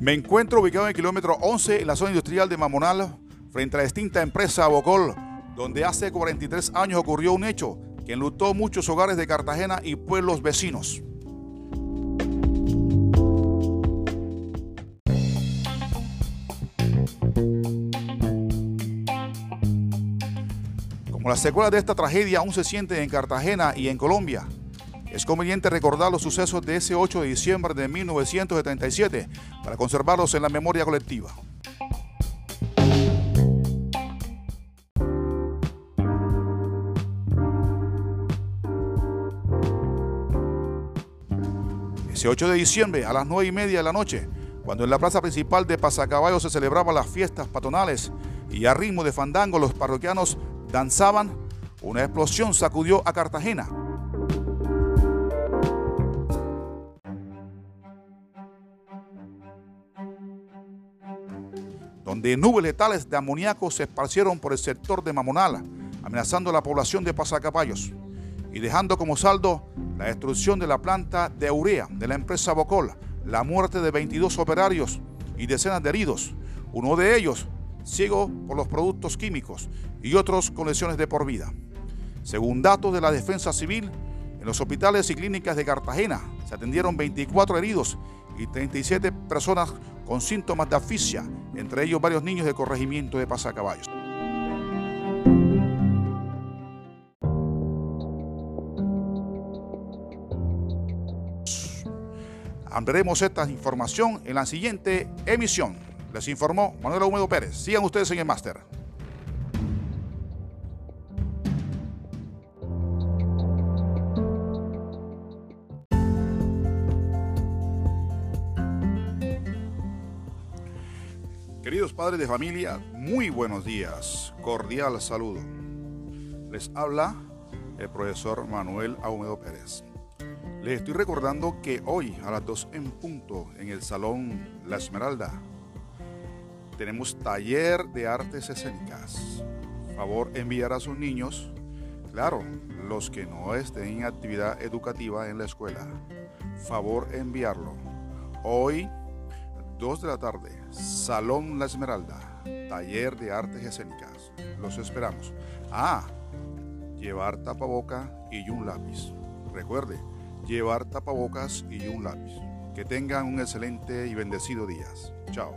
Me encuentro ubicado en el kilómetro 11 en la zona industrial de Mamonal, frente a la extinta empresa Bocol, donde hace 43 años ocurrió un hecho que enlutó muchos hogares de Cartagena y pueblos vecinos. Como las secuelas de esta tragedia aún se sienten en Cartagena y en Colombia, es conveniente recordar los sucesos de ese 8 de diciembre de 1977 para conservarlos en la memoria colectiva. Ese 8 de diciembre a las 9 y media de la noche, cuando en la plaza principal de Pasacaballo se celebraban las fiestas patronales y a ritmo de fandango los parroquianos danzaban, una explosión sacudió a Cartagena donde nubes letales de amoníaco se esparcieron por el sector de Mamonala, amenazando a la población de Pasacaballos y dejando como saldo la destrucción de la planta de urea de la empresa Bocol, la muerte de 22 operarios y decenas de heridos, uno de ellos ciego por los productos químicos y otros con lesiones de por vida. Según datos de la Defensa Civil, en los hospitales y clínicas de Cartagena se atendieron 24 heridos y 37 personas con síntomas de asfixia, entre ellos varios niños de corregimiento de pasacaballos. Ampliaremos esta información en la siguiente emisión. Les informó Manuel Húmedo Pérez. Sigan ustedes en el máster. Queridos padres de familia, muy buenos días. Cordial saludo. Les habla el profesor Manuel Ahumado Pérez. Les estoy recordando que hoy a las 2 en punto en el Salón La Esmeralda tenemos taller de artes escénicas. Favor enviar a sus niños, claro, los que no estén en actividad educativa en la escuela. Favor enviarlo. Hoy 2 de la tarde, Salón La Esmeralda, taller de artes escénicas. Los esperamos. Ah, llevar tapaboca y un lápiz. Recuerde, llevar tapabocas y un lápiz. Que tengan un excelente y bendecido día. Chao.